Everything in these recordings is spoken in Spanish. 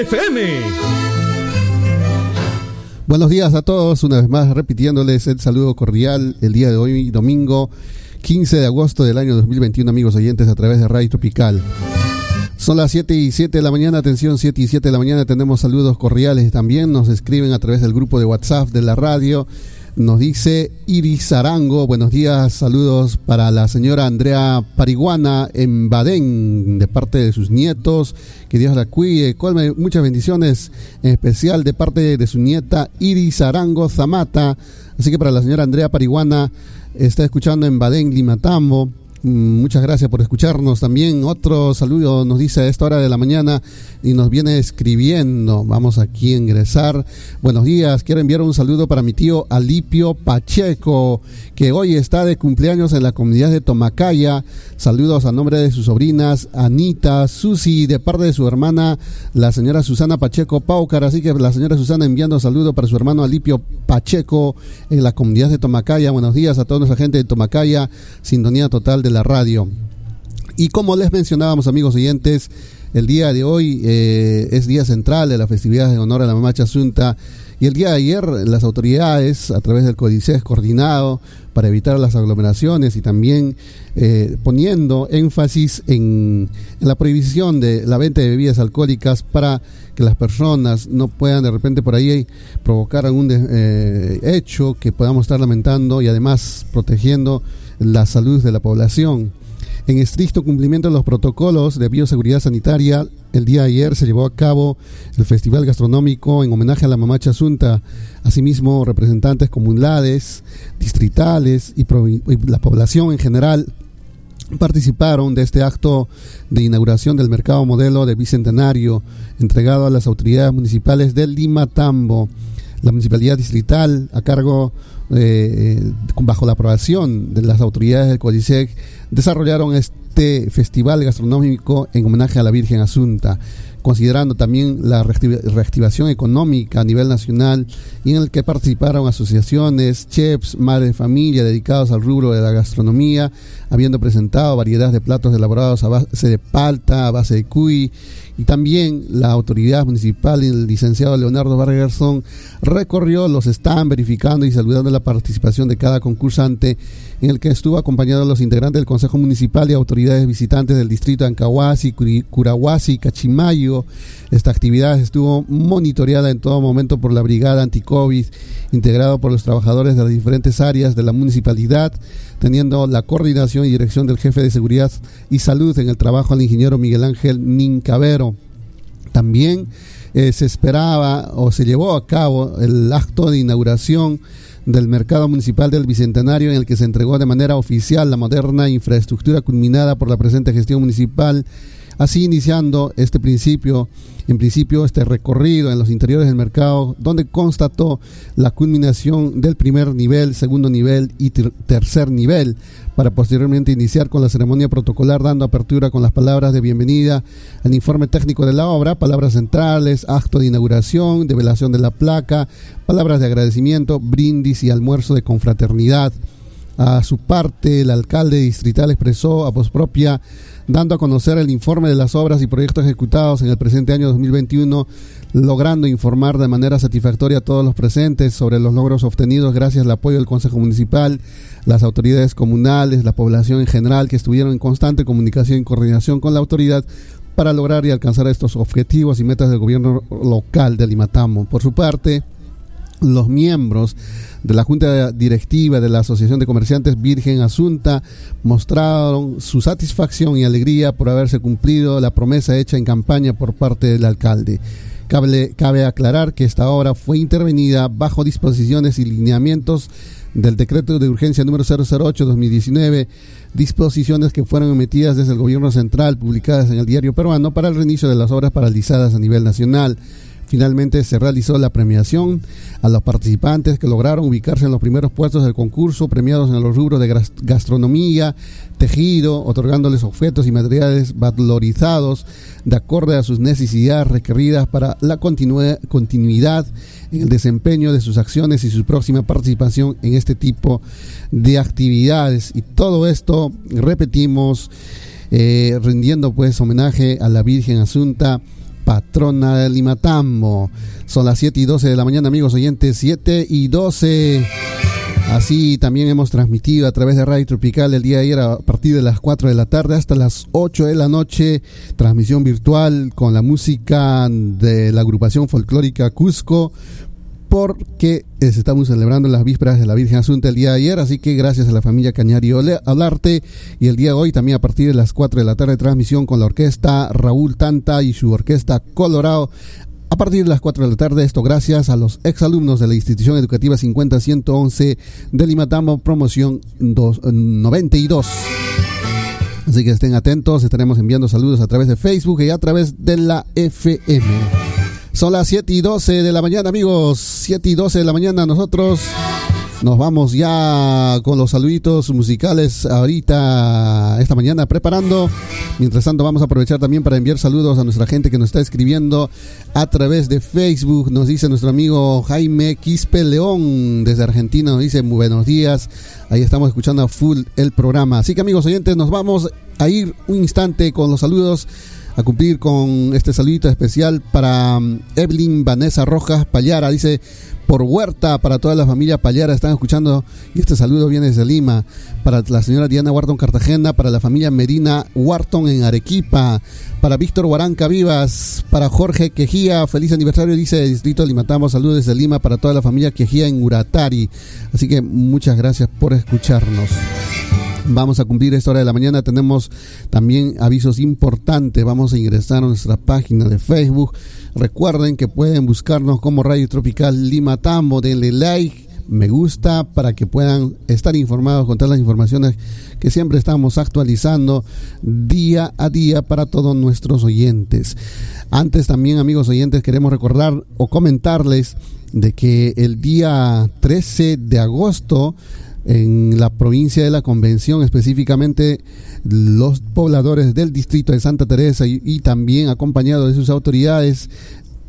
FM. Buenos días a todos, una vez más repitiéndoles el saludo cordial el día de hoy, domingo 15 de agosto del año 2021, amigos oyentes, a través de Radio Tropical. Son las 7 y 7 de la mañana, atención, 7 y 7 de la mañana, tenemos saludos cordiales también, nos escriben a través del grupo de WhatsApp de la radio nos dice Iris Arango, buenos días, saludos para la señora Andrea Pariguana en Badén, de parte de sus nietos, que Dios la cuide, muchas bendiciones, en especial de parte de su nieta Iris Arango Zamata, así que para la señora Andrea Pariguana, está escuchando en Badén, Limatambo, muchas gracias por escucharnos. También otro saludo nos dice a esta hora de la mañana y nos viene escribiendo. Vamos aquí a ingresar. Buenos días. Quiero enviar un saludo para mi tío Alipio Pacheco, que hoy está de cumpleaños en la comunidad de Tomacaya. Saludos a nombre de sus sobrinas Anita, Susi, de parte de su hermana, la señora Susana Pacheco Paucar. Así que la señora Susana enviando saludo para su hermano Alipio Pacheco en la comunidad de Tomacaya. Buenos días a toda nuestra gente de Tomacaya. Sintonía total de la radio. Y como les mencionábamos, amigos oyentes, el día de hoy eh, es día central de la festividad de honor a la Mamacha Asunta. Y el día de ayer las autoridades, a través del Códice coordinado para evitar las aglomeraciones y también eh, poniendo énfasis en, la prohibición de la venta de bebidas alcohólicas para que las personas no puedan de repente por ahí provocar algún eh, hecho que podamos estar lamentando y además protegiendo la salud de la población. En estricto cumplimiento de los protocolos de bioseguridad sanitaria, el día de ayer se llevó a cabo el Festival Gastronómico en homenaje a la Mamacha Asunta. Asimismo, representantes comunales, distritales y, la población en general participaron de este acto de inauguración del mercado modelo de Bicentenario entregado a las autoridades municipales del Lima Tambo, la municipalidad distrital a cargo eh, bajo la aprobación de las autoridades del CODICEC, desarrollaron este festival gastronómico en homenaje a la Virgen Asunta, considerando también la reactivación económica a nivel nacional y en el que participaron asociaciones, chefs, madres de familia dedicados al rubro de la gastronomía, habiendo presentado variedad de platos elaborados a base de palta, a base de cuy y también la autoridad municipal y el licenciado Leonardo Vargas recorrió los están verificando y saludando la participación de cada concursante en el que estuvo acompañado los integrantes del Consejo Municipal y autoridades visitantes del distrito de Ancahuasi, Curahuasi, Cachimayo. Esta actividad estuvo monitoreada en todo momento por la Brigada Anticovid, integrado por los trabajadores de las diferentes áreas de la municipalidad, teniendo la coordinación y dirección del jefe de seguridad y salud en el trabajo al ingeniero Miguel Ángel Nincavero. También eh, se esperaba o se llevó a cabo el acto de inauguración del mercado municipal del Bicentenario en el que se entregó de manera oficial la moderna infraestructura culminada por la presente gestión municipal Así iniciando este principio, en principio este recorrido en los interiores del mercado, donde constató la culminación del primer nivel, segundo nivel y tercer nivel, para posteriormente iniciar con la ceremonia protocolar, dando apertura con las palabras de bienvenida al informe técnico de la obra, palabras centrales, acto de inauguración, develación de la placa, palabras de agradecimiento, brindis y almuerzo de confraternidad. A su parte, el alcalde distrital expresó a voz propia dando a conocer el informe de las obras y proyectos ejecutados en el presente año 2021, logrando informar de manera satisfactoria a todos los presentes sobre los logros obtenidos gracias al apoyo del Consejo Municipal, las autoridades comunales, la población en general que estuvieron en constante comunicación y coordinación con la autoridad para lograr y alcanzar estos objetivos y metas del gobierno local de Limatamo. Por su parte, los miembros de la Junta Directiva de la Asociación de Comerciantes Virgen Asunta mostraron su satisfacción y alegría por haberse cumplido la promesa hecha en campaña por parte del alcalde. Cabe, aclarar que esta obra fue intervenida bajo disposiciones y lineamientos del decreto de urgencia número 008-2019, disposiciones que fueron emitidas desde el gobierno central, publicadas en el diario peruano, para el reinicio de las obras paralizadas a nivel nacional. Finalmente se realizó la premiación a los participantes que lograron ubicarse en los primeros puestos del concurso, premiados en los rubros de gastronomía, tejido, otorgándoles objetos y materiales valorizados de acuerdo a sus necesidades requeridas para la continuidad en el desempeño de sus acciones y su próxima participación en este tipo de actividades. Y todo esto, repetimos, eh, rindiendo pues homenaje a la Virgen Asunta, patrona de Limatambo. Son las 7 y 12 de la mañana, amigos oyentes, 7 y 12. Así también hemos transmitido a través de Radio Tropical el día de ayer a partir de las 4 de la tarde hasta las 8 de la noche, transmisión virtual con la música de la agrupación folclórica Cusco, porque estamos celebrando las vísperas de la Virgen Asunta el día de ayer, así que gracias a la familia Cañari Olarte y el día de hoy también a partir de las 4 de la tarde transmisión con la orquesta Raúl Tanta y su orquesta Colorado a partir de las 4 de la tarde. Esto gracias a los exalumnos de la institución educativa 50111 de Limatambo, promoción 92. Así que estén atentos, estaremos enviando saludos a través de Facebook y a través de la FM. Son las 7 y 12 de la mañana, amigos. 7 y 12 de la mañana, nosotros nos vamos ya con los saluditos musicales ahorita, esta mañana, preparando. Mientras tanto, vamos a aprovechar también para enviar saludos a nuestra gente que nos está escribiendo a través de Facebook. Nos dice nuestro amigo Jaime Quispe León desde Argentina. Nos dice muy buenos días. Ahí estamos escuchando a full el programa. Así que, amigos oyentes, nos vamos a ir un instante con los saludos a cumplir con este saludito especial para um, Evelyn Vanessa Rojas Payara. Dice, por Huerta, para toda la familia Payara, están escuchando y este saludo viene desde Lima, para la señora Diana Wharton Cartagena, para la familia Medina Wharton en Arequipa, para Víctor Huaranca Vivas, para Jorge Quejía, feliz aniversario, dice Distrito de Limatamo, saludos desde Lima para toda la familia Quejía en Uratari. Así que muchas gracias por escucharnos. Vamos a cumplir esta hora de la mañana. Tenemos también avisos importantes. Vamos a ingresar a nuestra página de Facebook Recuerden que pueden buscarnos como Radio Tropical Lima Tambo. Denle like, me gusta para que puedan estar informados con todas las informaciones que siempre estamos actualizando día a día para todos nuestros oyentes. Antes también, amigos oyentes, queremos recordar o comentarles de que el día 13 de agosto en la provincia de la Convención, específicamente los pobladores del distrito de Santa Teresa y, también acompañados de sus autoridades,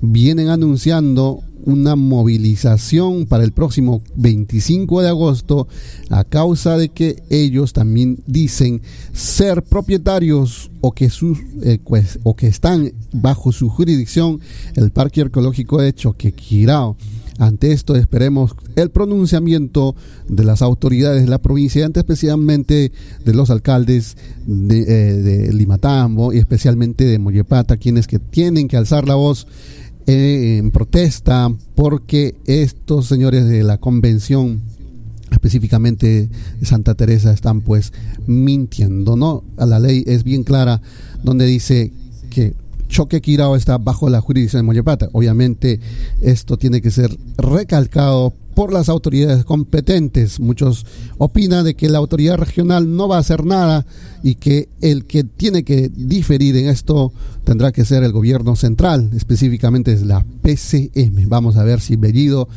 vienen anunciando una movilización para el próximo 25 de agosto a causa de que ellos también dicen ser propietarios o que sus eh, pues, o que están bajo su jurisdicción el Parque Arqueológico de Choquequirao ante esto esperemos el pronunciamiento de las autoridades de la provincia, especialmente de los alcaldes de, eh, Limatambo y especialmente de Moyepata, quienes que tienen que alzar la voz eh, en protesta porque estos señores de la convención específicamente Santa Teresa están pues mintiendo, ¿no? La ley es bien clara donde dice que Choque Quirao está bajo la jurisdicción de Moyapata. Obviamente esto tiene que ser recalcado por las autoridades competentes. Muchos opinan de que la autoridad regional no va a hacer nada y que el que tiene que diferir en esto tendrá que ser el gobierno central, específicamente es la PCM. Vamos a ver si Bellido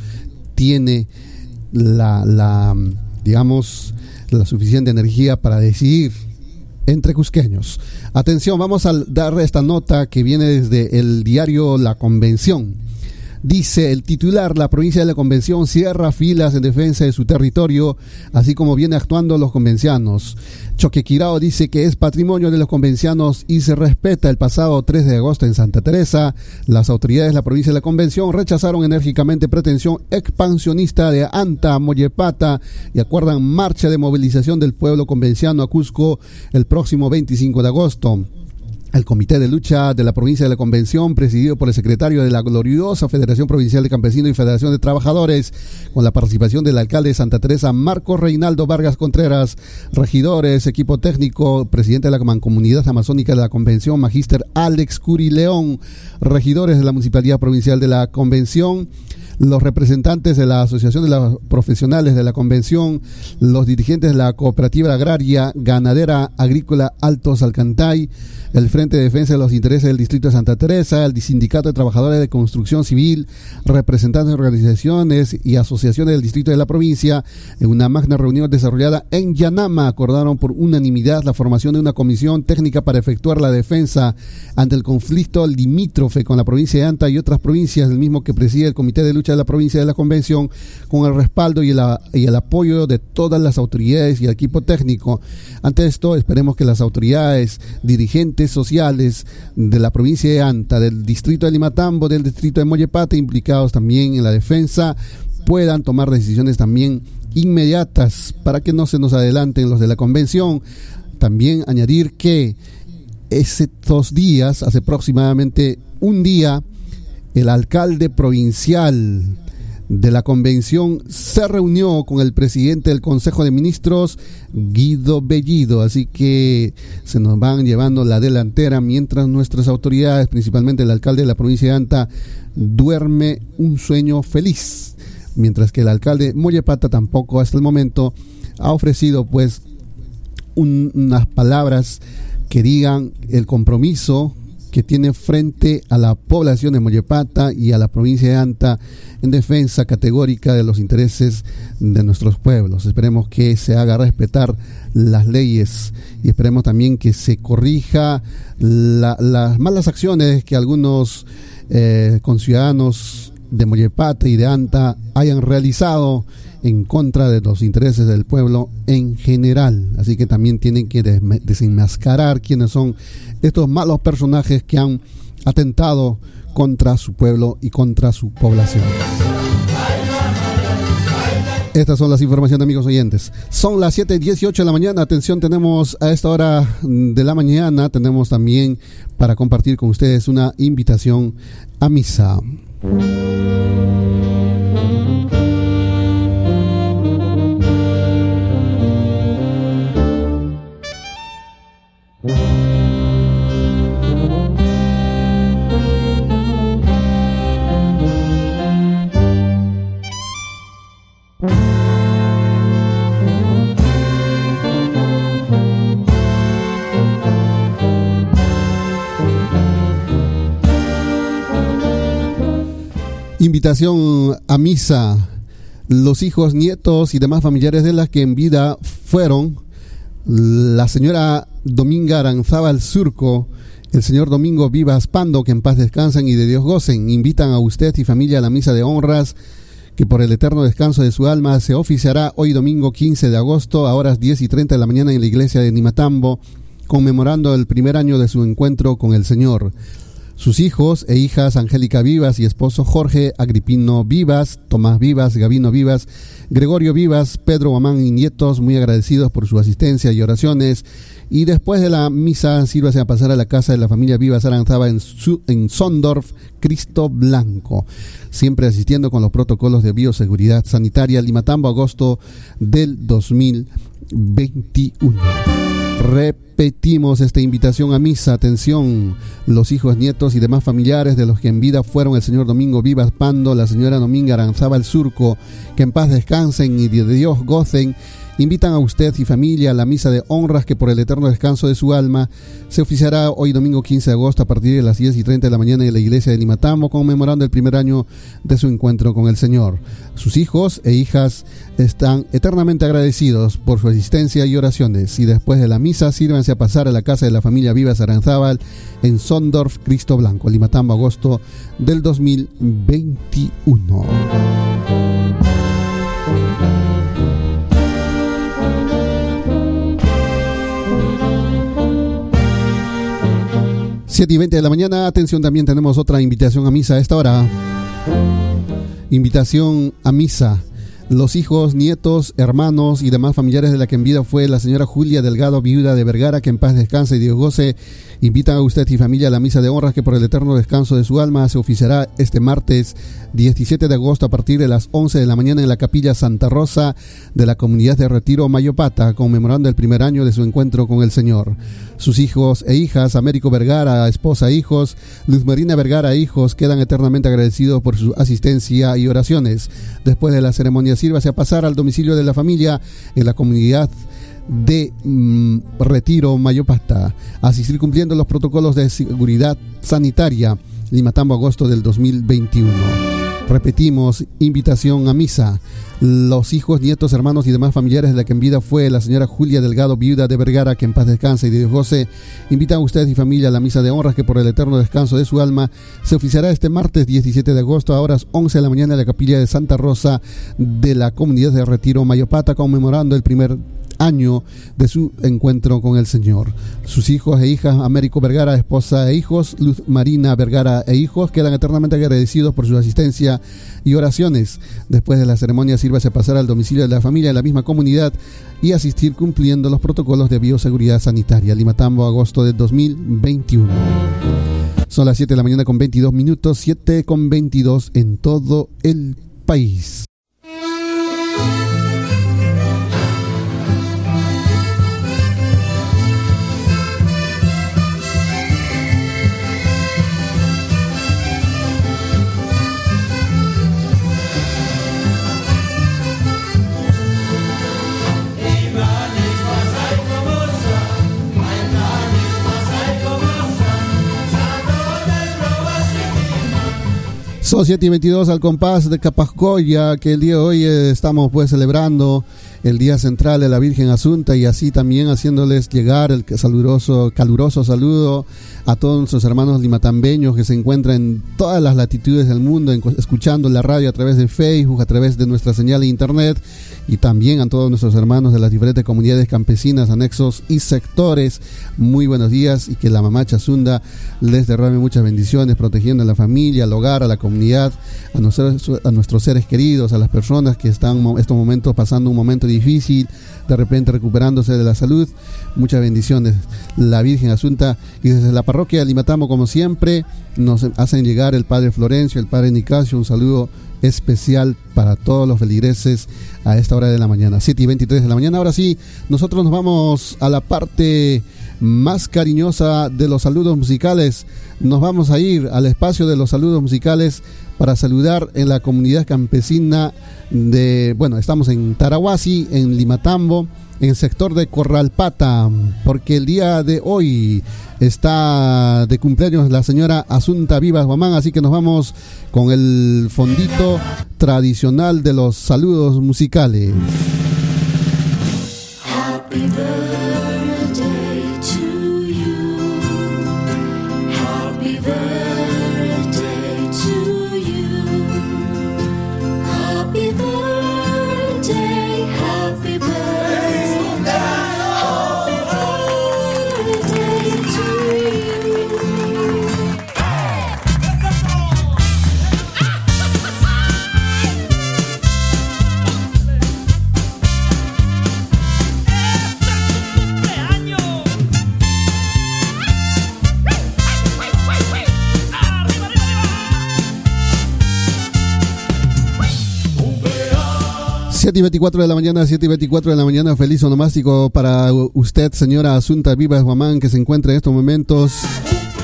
tiene la, la digamos, la suficiente energía para decidir entre cusqueños. Atención, vamos a dar esta nota que viene desde el diario La Convención. Dice el titular, la provincia de la Convención cierra filas en defensa de su territorio, así como viene actuando los convencianos. Choquequirao dice que es patrimonio de los convencianos y se respeta el pasado 3 de agosto en Santa Teresa. Las autoridades de la provincia de la Convención rechazaron enérgicamente pretensión expansionista de Anta Moyepata y acuerdan marcha de movilización del pueblo convenciano a Cusco el próximo 25 de agosto. El Comité de Lucha de la Provincia de la Convención, presidido por el secretario de la gloriosa Federación Provincial de Campesinos y Federación de Trabajadores, con la participación del alcalde de Santa Teresa, Marco Reinaldo Vargas Contreras, regidores, equipo técnico, presidente de la Mancomunidad Amazónica de la Convención, magíster Alex Curi León, regidores de la Municipalidad Provincial de la Convención, los representantes de la Asociación de los Profesionales de la Convención, los dirigentes de la Cooperativa Agraria Ganadera Agrícola Altos Alcantay, el Frente de Defensa de los Intereses del Distrito de Santa Teresa, el Sindicato de Trabajadores de Construcción Civil, representantes de organizaciones y asociaciones del Distrito de la provincia, en una magna reunión desarrollada en Yanama, acordaron por unanimidad la formación de una comisión técnica para efectuar la defensa ante el conflicto limítrofe con la provincia de Anta y otras provincias, el mismo que preside el Comité de Lucha de la provincia de la Convención con el respaldo y el, apoyo de todas las autoridades y el equipo técnico. Ante esto, esperemos que las autoridades, dirigentes sociales de la provincia de Anta, del distrito de Limatambo, del distrito de Mollepate, implicados también en la defensa, puedan tomar decisiones también inmediatas para que no se nos adelanten los de la convención. También añadir que estos días, hace aproximadamente un día, el alcalde provincial de la convención se reunió con el presidente del Consejo de Ministros, Guido Bellido, así que se nos van llevando la delantera mientras nuestras autoridades, principalmente el alcalde de la provincia de Anta, duerme un sueño feliz, mientras que el alcalde Mollepata tampoco hasta el momento ha ofrecido pues unas palabras que digan el compromiso que tiene frente a la población de Mollepata y a la provincia de Anta en defensa categórica de los intereses de nuestros pueblos. Esperemos que se haga respetar las leyes y esperemos también que se corrija las malas acciones que algunos eh, conciudadanos de Mollepata y de Anta hayan realizado en contra de los intereses del pueblo en general. Así que también tienen que desenmascarar quiénes son estos malos personajes que han atentado contra su pueblo y contra su población. Estas son las informaciones, amigos oyentes. Son las 7:18 de la mañana. Atención, tenemos a esta hora de la mañana, tenemos también para compartir con ustedes una invitación a misa. Invitación a misa. Los hijos, nietos y demás familiares de las que en vida fueron la señora Dominga Aranzábal Surco, el señor Domingo Vivas Pando, que en paz descansen y de Dios gocen. Invitan a usted y familia a la misa de honras que por el eterno descanso de su alma se oficiará hoy domingo 15 de agosto a horas 10 y 30 de la mañana en la iglesia de Nimatambo, conmemorando el primer año de su encuentro con el Señor. Sus hijos e hijas Angélica Vivas y esposo Jorge Agripino Vivas, Tomás Vivas, Gavino Vivas, Gregorio Vivas, Pedro Guamán y nietos, muy agradecidos por su asistencia y oraciones. Y después de la misa, sírvase a pasar a la casa de la familia Vivas Aranzaba en, en Sondorf, Cristo Blanco, siempre asistiendo con los protocolos de bioseguridad sanitaria, Limatambo, agosto del 2021. Repetimos esta invitación a misa. Atención, los hijos, nietos y demás familiares de los que en vida fueron el señor Domingo Vivas Pando, la señora Dominga Aranzaba Surco, que en paz descansen y de Dios gocen invitan a usted y familia a la misa de honras que por el eterno descanso de su alma se oficiará hoy domingo 15 de agosto a partir de las 10 y 30 de la mañana en la iglesia de Limatambo, conmemorando el primer año de su encuentro con el Señor. Sus hijos e hijas están eternamente agradecidos por su asistencia y oraciones y después de la misa sírvanse a pasar a la casa de la familia Viva Saranzábal en Sondorf, Cristo Blanco, Limatambo, agosto del 2021. 7 y 20 de la mañana. Atención, también tenemos otra invitación a misa a esta hora. Invitación a misa los hijos, nietos, hermanos y demás familiares de la que en vida fue la señora Julia Delgado, viuda de Vergara, que en paz descanse y Dios goce, invitan a usted y familia a la misa de honras que por el eterno descanso de su alma se oficiará este martes 17 de agosto a partir de las 11 de la mañana en la capilla Santa Rosa de la comunidad de Retiro Mayopata, conmemorando el primer año de su encuentro con el Señor. Sus hijos e hijas, Américo Vergara, esposa e hijos, Luz Marina Vergara, hijos, quedan eternamente agradecidos por su asistencia y oraciones. Después de la ceremonia sírvase a pasar al domicilio de la familia en la comunidad de mm, Retiro Mayopata, asistir cumpliendo los protocolos de seguridad sanitaria, Limatambo, agosto del 2021. Repetimos, invitación a misa. Los hijos, nietos, hermanos y demás familiares de la que en vida fue la señora Julia Delgado, viuda de Vergara, que en paz descanse, y de Dios José, invitan a ustedes y familia a la misa de honras que por el eterno descanso de su alma se oficiará este martes 17 de agosto a horas 11 de la mañana en la capilla de Santa Rosa de la comunidad de Retiro Mayopata, conmemorando el primer año de su encuentro con el Señor. Sus hijos e hijas, Américo Vergara, esposa e hijos, Luz Marina Vergara e hijos, quedan eternamente agradecidos por su asistencia y oraciones. Después de la ceremonia, sírvase pasar al domicilio de la familia de la misma comunidad y asistir cumpliendo los protocolos de bioseguridad sanitaria. Limatambo, agosto de 2021. Son las 7 de la mañana con 22 minutos, 7 con 22 en todo el país. Son 7 y 22 al compás de Capascoya, que el día de hoy eh, estamos pues celebrando el Día Central de la Virgen Asunta y así también haciéndoles llegar el caluroso, caluroso saludo a todos nuestros hermanos limatambeños que se encuentran en todas las latitudes del mundo, escuchando la radio a través de Facebook, a través de nuestra señal de internet y también a todos nuestros hermanos de las diferentes comunidades campesinas, anexos y sectores. Muy buenos días y que la mamá Chazunda les derrame muchas bendiciones, protegiendo a la familia, al hogar, a la comunidad, a nuestros, a nuestros seres queridos, a las personas que están en estos momentos pasando un momento difícil, de repente recuperándose de la salud. Muchas bendiciones. La Virgen Asunta y desde la parroquia Limatamo, como siempre, nos hacen llegar el Padre Florencio, el Padre Nicasio, un saludo especial para todos los feligreses a esta hora de la mañana, 7 y 23 de la mañana. Ahora sí, nosotros nos vamos a la parte más cariñosa de los saludos musicales. Nos vamos a ir al espacio de los saludos musicales para saludar en la comunidad campesina de, bueno, estamos en Tarahuasi, en Limatambo, en el sector de Corralpata, porque el día de hoy está de cumpleaños la señora Asunta Vivas Guamán, así que nos vamos con el fondito tradicional de los saludos musicales. Y 24 de la mañana, 7 y 24 de la mañana, feliz onomástico para usted, señora Asunta Vivas Guamán, que se encuentra en estos momentos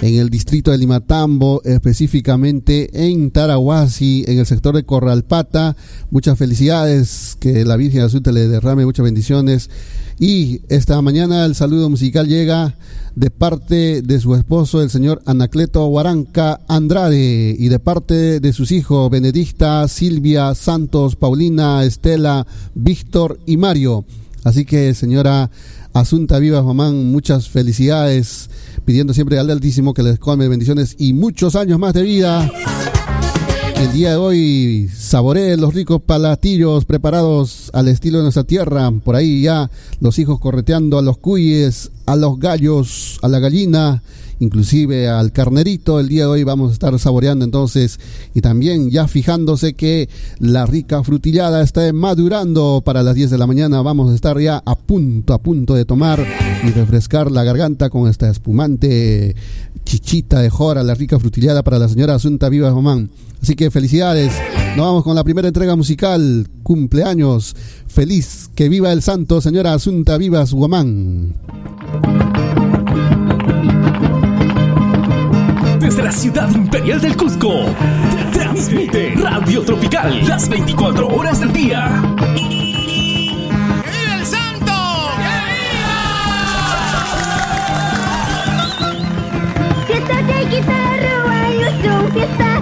en el distrito de Limatambo, específicamente en Tarahuasi, en el sector de Corralpata. Muchas felicidades, que la Virgen Asunta le derrame muchas bendiciones. Y esta mañana el saludo musical llega de parte de su esposo, el señor Anacleto Huaranca Andrade, y de parte de sus hijos Benedicta, Silvia, Santos, Paulina, Estela, Víctor y Mario. Así que, señora Asunta Vivas Mamán, muchas felicidades, pidiendo siempre al Altísimo que les colme bendiciones y muchos años más de vida. El día de hoy saboree los ricos palatillos preparados al estilo de nuestra tierra. Por ahí ya los hijos correteando a los cuyes, a los gallos, a la gallina, inclusive al carnerito. El día de hoy vamos a estar saboreando entonces y también ya fijándose que la rica frutillada está madurando para las 10 de la mañana. Vamos a estar ya a punto, a punto de tomar y refrescar la garganta con esta espumante chichita de jora, la rica frutillada para la señora Asunta Vivas Román. Así que felicidades. Nos vamos con la primera entrega musical. Cumpleaños. Feliz. Que viva el santo, señora Asunta Vivas Guamán. La ciudad imperial del Cusco, transmite Radio Tropical las 24 horas del día. el santo! Fiesta, fiesta, fiesta,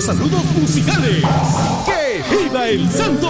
saludos musicales. ¡Que viva el santo!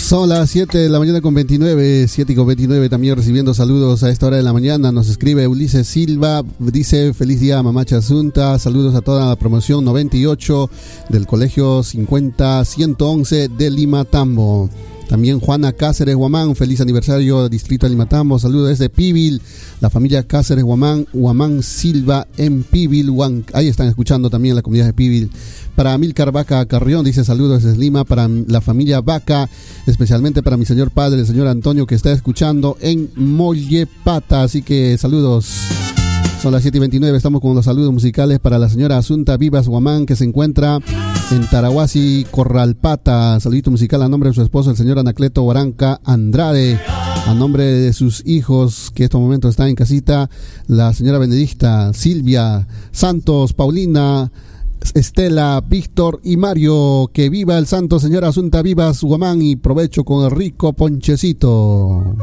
Son las 7 de la mañana con 29, 7 y con 29 también recibiendo saludos a esta hora de la mañana. Nos escribe Ulises Silva, dice feliz día Mamacha Asunta, saludos a toda la promoción 98 del Colegio 50 111 de Lima Tambo. También Juana Cáceres Guamán, feliz aniversario Distrito de Limatambo, saludos desde Pibil, la familia Cáceres Guamán, Guamán Silva en Pibil, ahí están escuchando también la comunidad de Pibil. Para Milcar Vaca Carrión dice saludos desde Lima, para la familia Vaca, especialmente para mi señor padre, el señor Antonio que está escuchando en Mollepata, así que saludos. Son las 7 y 29, estamos con los saludos musicales para la señora Asunta Vivas Guamán, que se encuentra en Tarahuasi, Corralpata. Saludito musical a nombre de su esposo, el señor Anacleto Baranca Andrade. A nombre de sus hijos, que en estos momentos están en casita, la señora Benedicta, Silvia, Santos, Paulina, Estela, Víctor y Mario. Que viva el santo, señora Asunta Vivas Guamán, y provecho con el rico ponchecito.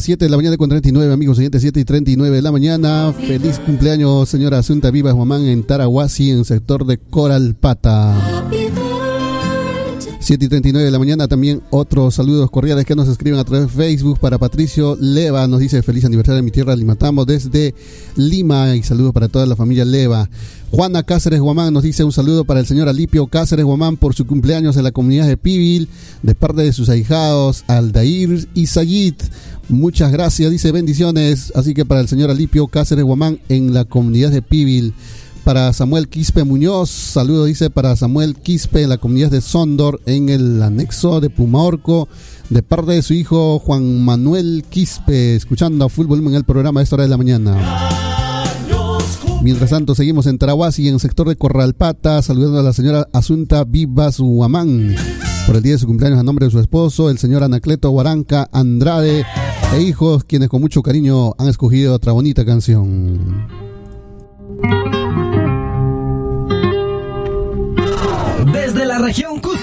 Las 7 de la mañana con 39, amigos oyentes, 7 y 39 de la mañana. Feliz cumpleaños, señora Asunta Vivas Guamán, en Tarahuasi, en sector de Coralpata. 7 y 39 de la mañana, también otros saludos cordiales que nos escriben a través de Facebook para Patricio Leva, nos dice feliz aniversario de mi tierra, Limatambo, desde Lima, y saludos para toda la familia Leva. Juana Cáceres Guamán nos dice un saludo para el señor Alipio Cáceres Guamán por su cumpleaños en la comunidad de Pibil, de parte de sus ahijados Aldair y Sayid. Muchas gracias, dice bendiciones. Así que para el señor Alipio Cáceres Guamán en la comunidad de Pibil. Para Samuel Quispe Muñoz, saludo dice para Samuel Quispe en la comunidad de Sondor en el anexo de Pumaorco, de parte de su hijo Juan Manuel Quispe, escuchando a full volumen el programa a esta hora de la mañana. Mientras tanto, seguimos en Tarahuasi, en el sector de Corralpata, saludando a la señora Asunta Vivas Guamán por el día de su cumpleaños a nombre de su esposo, el señor Anacleto Guaranca Andrade e hijos, quienes con mucho cariño han escogido otra bonita canción. Desde la región Cusco,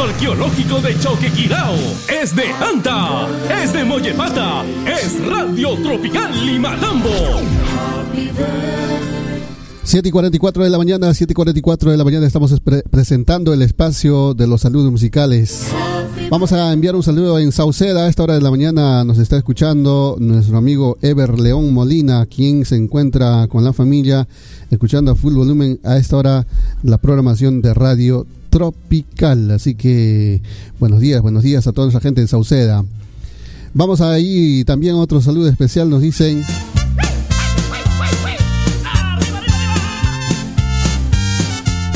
Arqueológico de Choquequirao. Es de Anta. Es de Mollepata. Es Radio Tropical Limatambo. 7 y 44 de la mañana, 7 y 44 de la mañana estamos pre- presentando el espacio de los saludos musicales. Vamos a enviar un saludo en Sauceda. A esta hora de la mañana nos está escuchando nuestro amigo Ever León Molina, quien se encuentra con la familia escuchando a full volumen a esta hora la programación de Radio Tropical. Así que buenos días, buenos días a toda nuestra gente de Sauceda. Vamos ahí también otro saludo especial. Nos dicen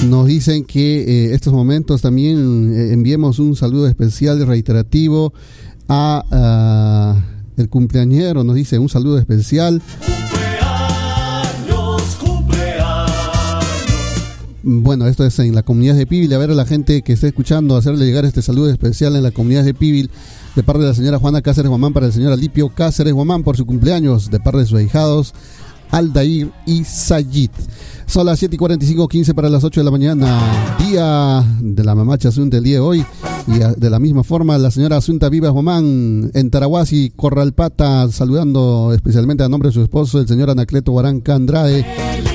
Nos dicen que eh, estos momentos también eh, enviemos un saludo especial reiterativo a ah, el cumpleañero. Nos dice un saludo especial. Bueno, esto es en la comunidad de Pibil. A ver a la gente que esté escuchando, hacerle llegar este saludo especial en la comunidad de Pibil de parte de la señora Juana Cáceres Guamán para el señor Alipio Cáceres Guamán por su cumpleaños, de parte de sus ahijados Aldair y Sayid. Son las 7 y 45, 15 para las 8 de la mañana, día de la mamacha Asunta el día de hoy. Y a- de la misma forma, la señora Asunta Vivas Guamán en Tarahuasi, Corralpata, saludando especialmente a nombre de su esposo, el señor Anacleto Guaranca Andrade,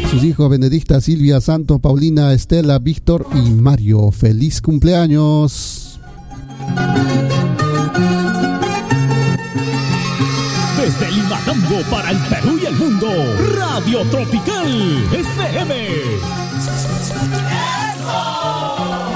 sus hijos Benedicta, Silvia, Santos, Paulina, Estela, Víctor y Mario. ¡Feliz cumpleaños! Desde Limatambo para el Perú y el mundo. Radio Tropical FM. Ojitos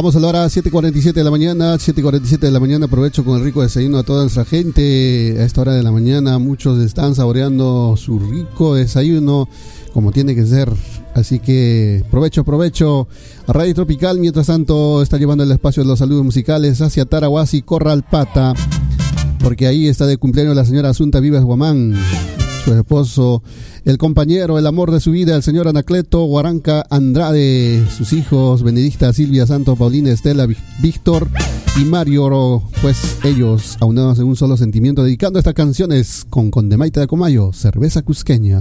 Vamos a la hora 7.47 de la mañana, 7.47 de la mañana, aprovecho con el rico desayuno a toda nuestra gente. A esta hora de la mañana muchos están saboreando su rico desayuno como tiene que ser. Así que provecho, provecho. Radio Tropical, mientras tanto, está llevando el espacio de los saludos musicales hacia Tarahuasi, Corralpata, porque ahí está de cumpleaños la señora Asunta Vivas Guamán, su esposo, el compañero, el amor de su vida, el señor Anacleto Guaranca Andrade, sus hijos Benedicta, Silvia, Santo, Paulina, Estela, Víctor y Mario, pues ellos aunados en un solo sentimiento, dedicando estas canciones con Condemaita de Comayo, cerveza cusqueña.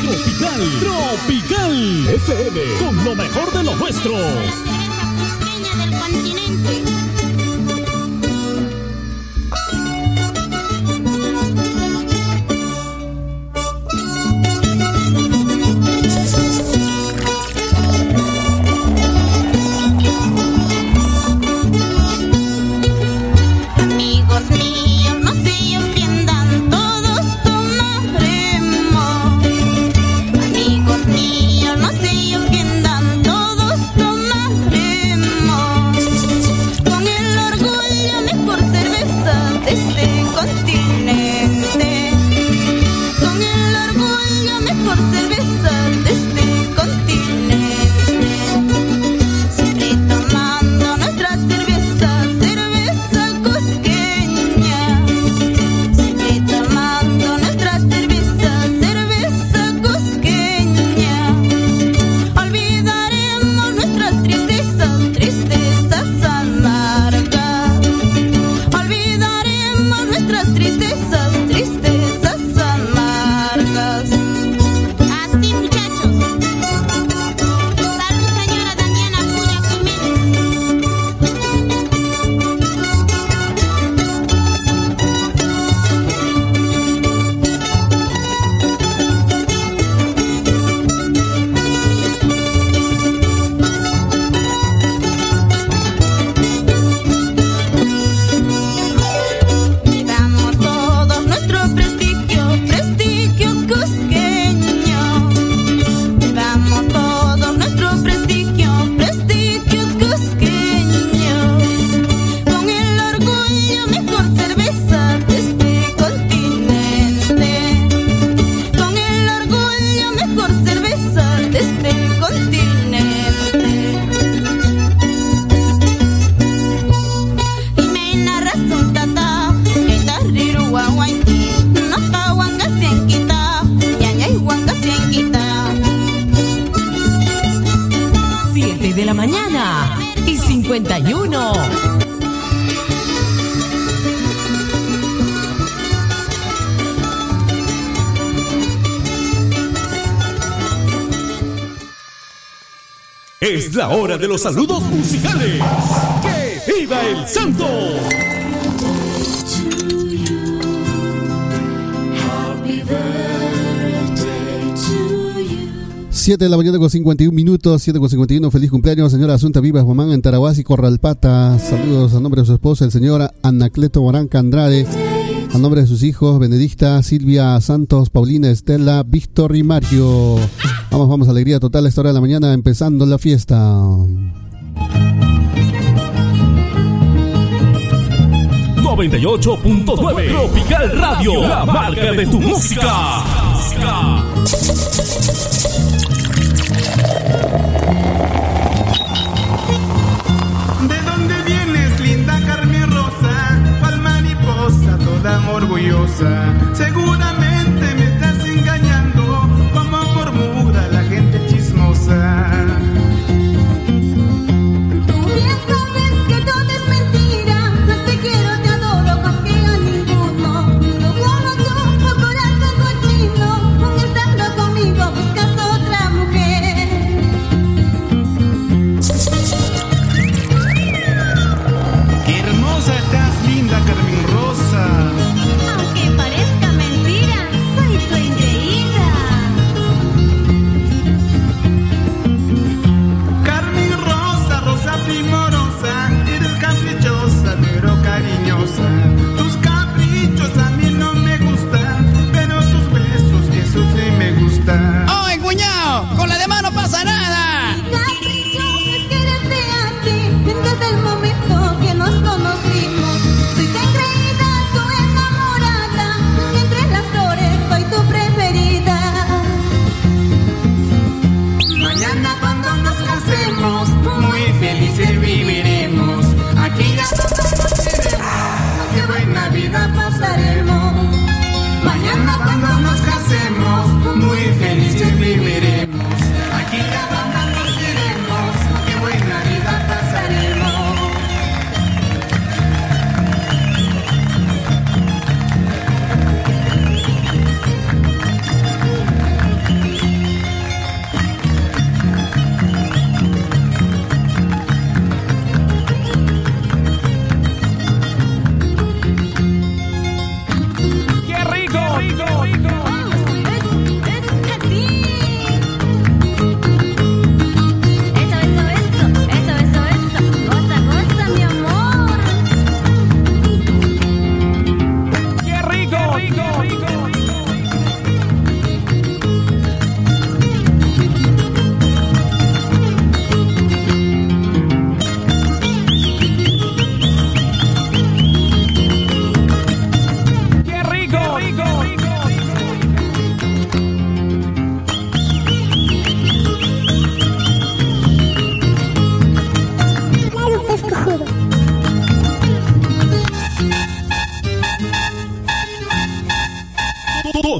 Tropical, Tropical FM. Con lo mejor de lo nuestro. Cerveza cusqueña del continente. Es la hora de los saludos musicales. ¡Que viva el santo! Siete de la mañana con 51 minutos, 7 con 51. Feliz cumpleaños, señora Asunta Vivas Guamán en Tarahuasi, Corralpata. Saludos a nombre de su esposa, el señor Anacleto Moranca Andrade. A nombre de sus hijos, Benedicta, Silvia Santos, Paulina, Estela, Víctor y Mario. Vamos, vamos, alegría total a esta hora de la mañana, empezando la fiesta. 98.9 Tropical Radio, la marca de tu música. closer.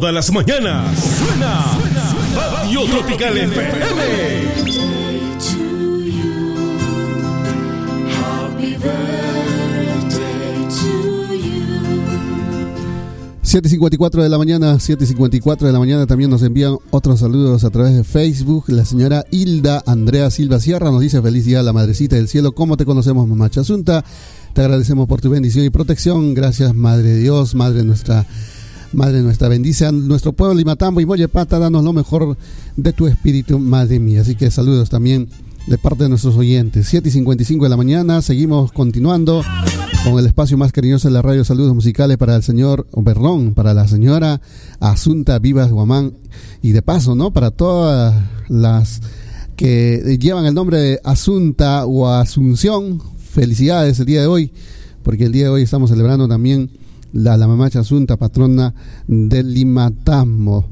Todas las mañanas suena Radio Tropical FM. 7.54 de la mañana, 7.54 de la mañana también nos envían otros saludos a través de Facebook. La señora Hilda Andrea Silva Sierra nos dice feliz día la madrecita del cielo. ¿Cómo te conocemos, mamá Chasunta? Te agradecemos por tu bendición y protección. Gracias, Madre Dios, Madre nuestra. Madre nuestra, bendice a nuestro pueblo Limatambo y Mollepata, danos lo mejor de tu espíritu, Madre mía. Así que saludos también de parte de nuestros oyentes. 7 y 55 de la mañana, seguimos continuando con el espacio más cariñoso de la radio. Saludos musicales para el señor, perdón, para la señora Asunta Vivas Guamán y de paso, ¿no? Para todas las que llevan el nombre de Asunta o Asunción. Felicidades el día de hoy, porque el día de hoy estamos celebrando también la, la mamacha Asunta, patrona del Limatambo.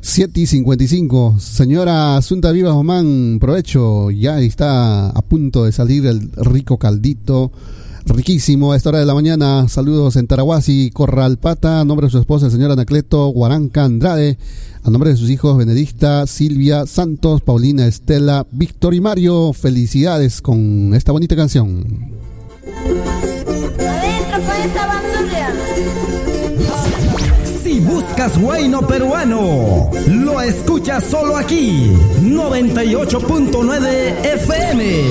7 y 55. Señora Asunta Vivas Guamán, provecho. Ya está a punto de salir el rico caldito riquísimo a esta hora de la mañana. Saludos en Tarahuasi, Corralpata, a nombre de su esposa, el señor Anacleto Guaranca Andrade, a nombre de sus hijos Benedicta, Silvia, Santos, Paulina, Estela, Víctor y Mario. Felicidades con esta bonita canción. Adentro. Si buscas bueno peruano, lo escuchas solo aquí, 98.9 FM.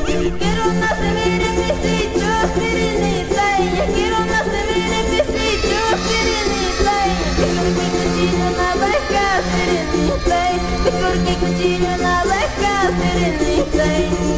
serenidad. Mejor que cuchillo na vaca serenidad. Quiero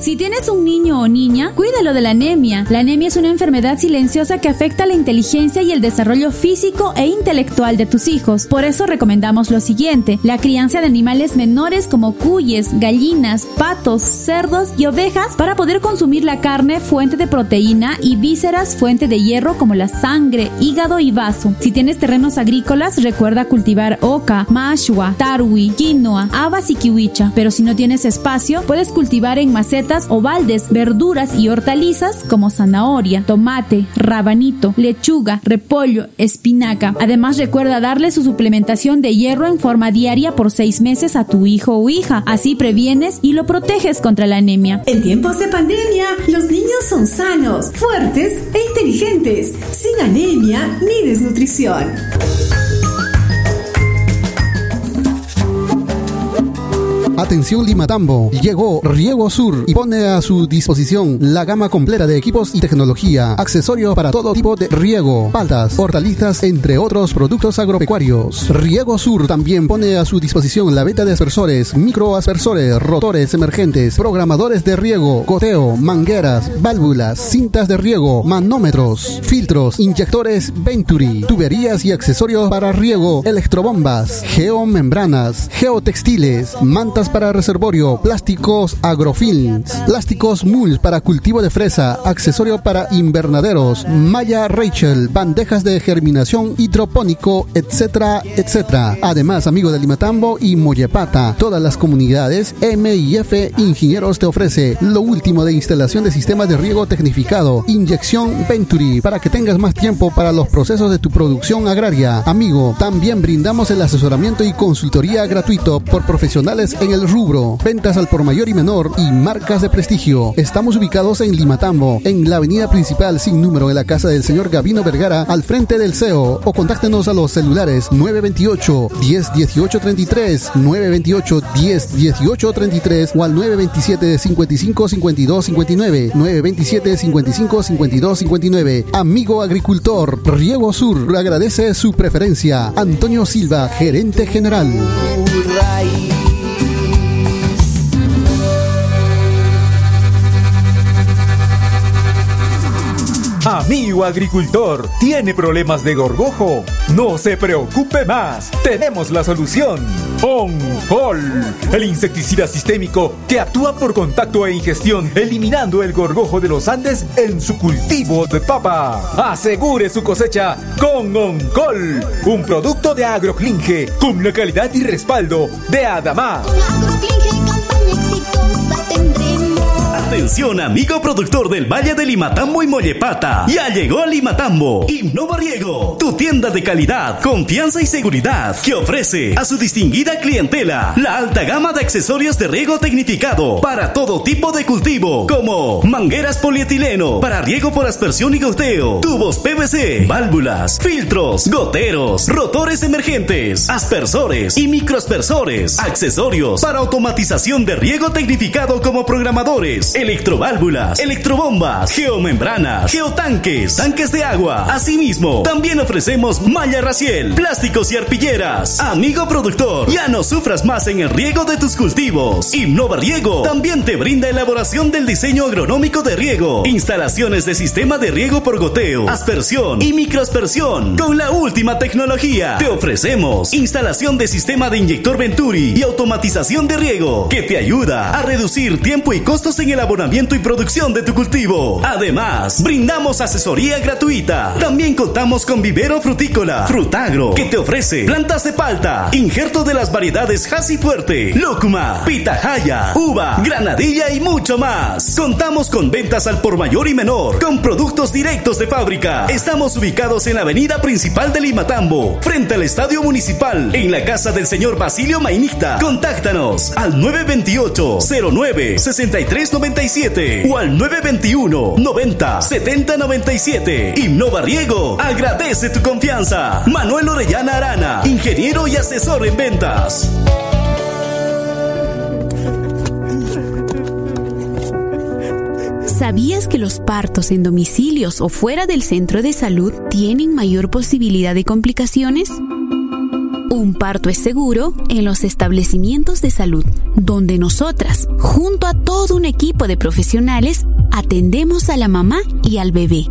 Si tienes un niño o niña, cuídalo de la anemia. La anemia es una enfermedad silenciosa que afecta la inteligencia y el desarrollo físico e intelectual de tus hijos. Por eso recomendamos lo siguiente: la crianza de animales menores como cuyes, gallinas, patos, cerdos y ovejas para poder consumir la carne fuente de proteína y vísceras fuente de hierro como la sangre, hígado y vaso. Si tienes terrenos agrícolas, recuerda cultivar oca, mashua, tarwi, quinoa, habas y kiwicha. Pero si no tienes espacio, puedes cultivar en macetas o baldes verduras y hortalizas como zanahoria, tomate, rabanito, lechuga, repollo, espinaca. Además recuerda darle su suplementación de hierro en forma diaria por seis meses a tu hijo o hija. Así previenes y lo proteges contra la anemia. En tiempos de pandemia, los niños son sanos, fuertes e inteligentes, sin anemia ni desnutrición. Atención Limatambo, llegó Riego Sur y pone a su disposición la gama completa de equipos y tecnología, accesorios para todo tipo de riego, paltas, hortalizas, entre otros productos agropecuarios. Riego Sur también pone a su disposición la venta de aspersores, microaspersores, rotores emergentes, programadores de riego, goteo, mangueras, válvulas, cintas de riego, manómetros, filtros, inyectores Venturi, tuberías y accesorios para riego, electrobombas, geomembranas, geotextiles, mantas para reservorio, plásticos agrofilms, plásticos mulch para cultivo de fresa, accesorio para invernaderos, malla Rachel, bandejas de germinación hidropónico, etcétera, etcétera. Además, amigo de Limatambo y Mollepata, todas las comunidades MIF Ingenieros te ofrece lo último de instalación de sistemas de riego tecnificado, inyección Venturi, para que tengas más tiempo para los procesos de tu producción agraria. Amigo, también brindamos el asesoramiento y consultoría gratuito por profesionales en el rubro, ventas al por mayor y menor y marcas de prestigio. Estamos ubicados en Limatambo, en la avenida principal sin número de la casa del señor Gavino Vergara, al frente del CEO, o contáctenos a los celulares 928 10 18 33, 928 10 18 33 o al 927 55 52 59, 927 55 52 59. Amigo agricultor, Riego Sur agradece su preferencia. Antonio Silva, gerente general. Amigo agricultor, ¿tiene problemas de gorgojo? No se preocupe más, tenemos la solución. OnCol, el insecticida sistémico que actúa por contacto e ingestión, eliminando el gorgojo de los Andes en su cultivo de papa. Asegure su cosecha con OnCol, un producto de Agroclinge con la calidad y respaldo de Adamá. Atención amigo productor del Valle de Limatambo y Mollepata. Ya llegó Limatambo. Innova Riego, tu tienda de calidad, confianza y seguridad que ofrece a su distinguida clientela la alta gama de accesorios de riego tecnificado para todo tipo de cultivo, como mangueras polietileno para riego por aspersión y goteo, tubos PVC, válvulas, filtros, goteros, rotores emergentes, aspersores y microaspersores, accesorios para automatización de riego tecnificado como programadores, electroválvulas, electrobombas, geomembranas, geotanques, tanques de agua. Asimismo, también ofrecemos malla raciel, plásticos y arpilleras. Amigo productor, ya no sufras más en el riego de tus cultivos. Innova Riego también te brinda elaboración del diseño agronómico de riego, instalaciones de sistema de riego por goteo, aspersión y microaspersión. Con la última tecnología, te ofrecemos instalación de sistema de inyector Venturi y automatización de riego que te ayuda a reducir tiempo y costos en el abonamiento y producción de tu cultivo. Además, brindamos asesoría gratuita. También contamos con vivero frutícola, frutagro, que te ofrece plantas de palta, injerto de las variedades Hasi Fuerte, Lúcuma, Pitahaya, Uva, Granadilla y mucho más. Contamos con ventas al por mayor y menor, con productos directos de fábrica. Estamos ubicados en la avenida principal de Limatambo, frente al estadio municipal, en la casa del señor Basilio Mainicta. Contáctanos al 928 09 63 97 o al 921 90 70 97. Innova Riego agradece tu confianza. Manuel Orellana Arana, ingeniero y asesor en ventas. ¿Sabías que los partos en domicilios o fuera del centro de salud tienen mayor posibilidad de complicaciones? Un parto es seguro en los establecimientos de salud, donde nosotras, junto a todo un equipo de profesionales, atendemos a la mamá y al bebé.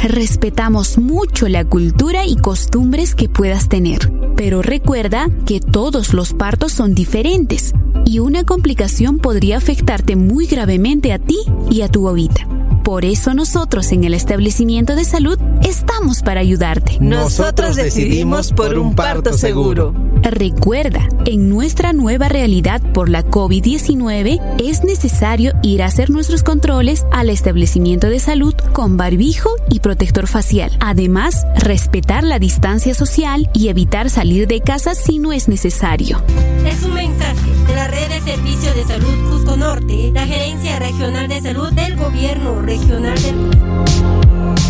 Respetamos mucho la cultura y costumbres que puedas tener, pero recuerda que todos los partos son diferentes y una complicación podría afectarte muy gravemente a ti y a tu bobita. Por eso nosotros en el establecimiento de salud estamos para ayudarte. Nosotros decidimos por un parto seguro. Recuerda, en nuestra nueva realidad por la COVID-19 es necesario ir a hacer nuestros controles al establecimiento de salud con barbijo y protector facial. Además, respetar la distancia social y evitar salir de casa si no es necesario. Es un mensaje de la red de servicio de de Salud Cusco Norte, la Gerencia Regional de Salud del Gobierno Regional del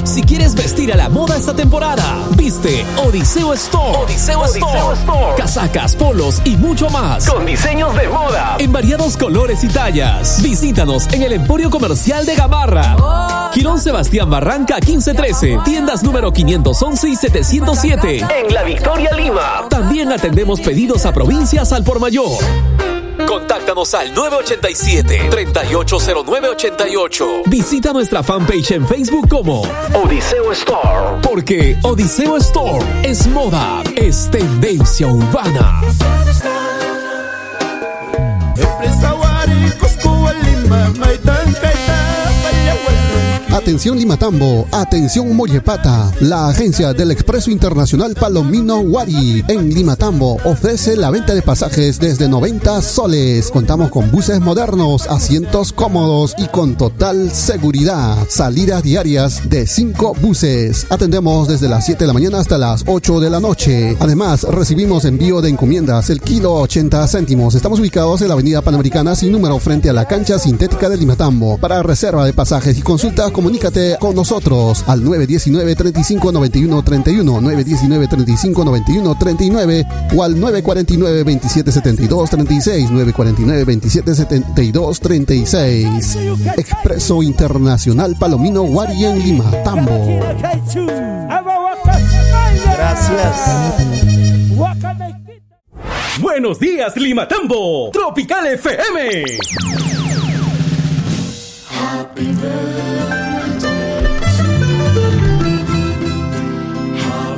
Si quieres vestir a la moda esta temporada, viste Odiseo Store. Odiseo, Store. Casacas, polos y mucho más. Con diseños de moda. En variados colores y tallas. Visítanos en el Emporio Comercial de Gamarra. Girón Sebastián Barranca 1513. Tiendas número 511 y 707. En La Victoria, Lima. También atendemos pedidos a provincias al por mayor. Contáctanos al 987-380988. Visita nuestra fanpage en Facebook como Odiseo Store. Porque Odiseo Store es moda, es tendencia urbana. Atención Limatambo, atención Mollepata. La agencia del Expreso Internacional Palomino Wari en Limatambo ofrece la venta de pasajes desde 90 soles. Contamos con buses modernos, asientos cómodos y con total seguridad. Salidas diarias de 5 buses. Atendemos desde las 7 de la mañana hasta las 8 de la noche. Además, recibimos envío de encomiendas el kilo 80 céntimos. Estamos ubicados en la Avenida Panamericana sin número frente a la cancha sintética de Limatambo. Para reserva de pasajes y consultas, comunícate con nosotros al 919 35 91 31 919 35 91 39 o al 949 27 72 36 949 27 72 36 Expreso Internacional Palomino Guari en Lima Tambo Buenos días, Limatambo. Tropical FM. Happy birthday.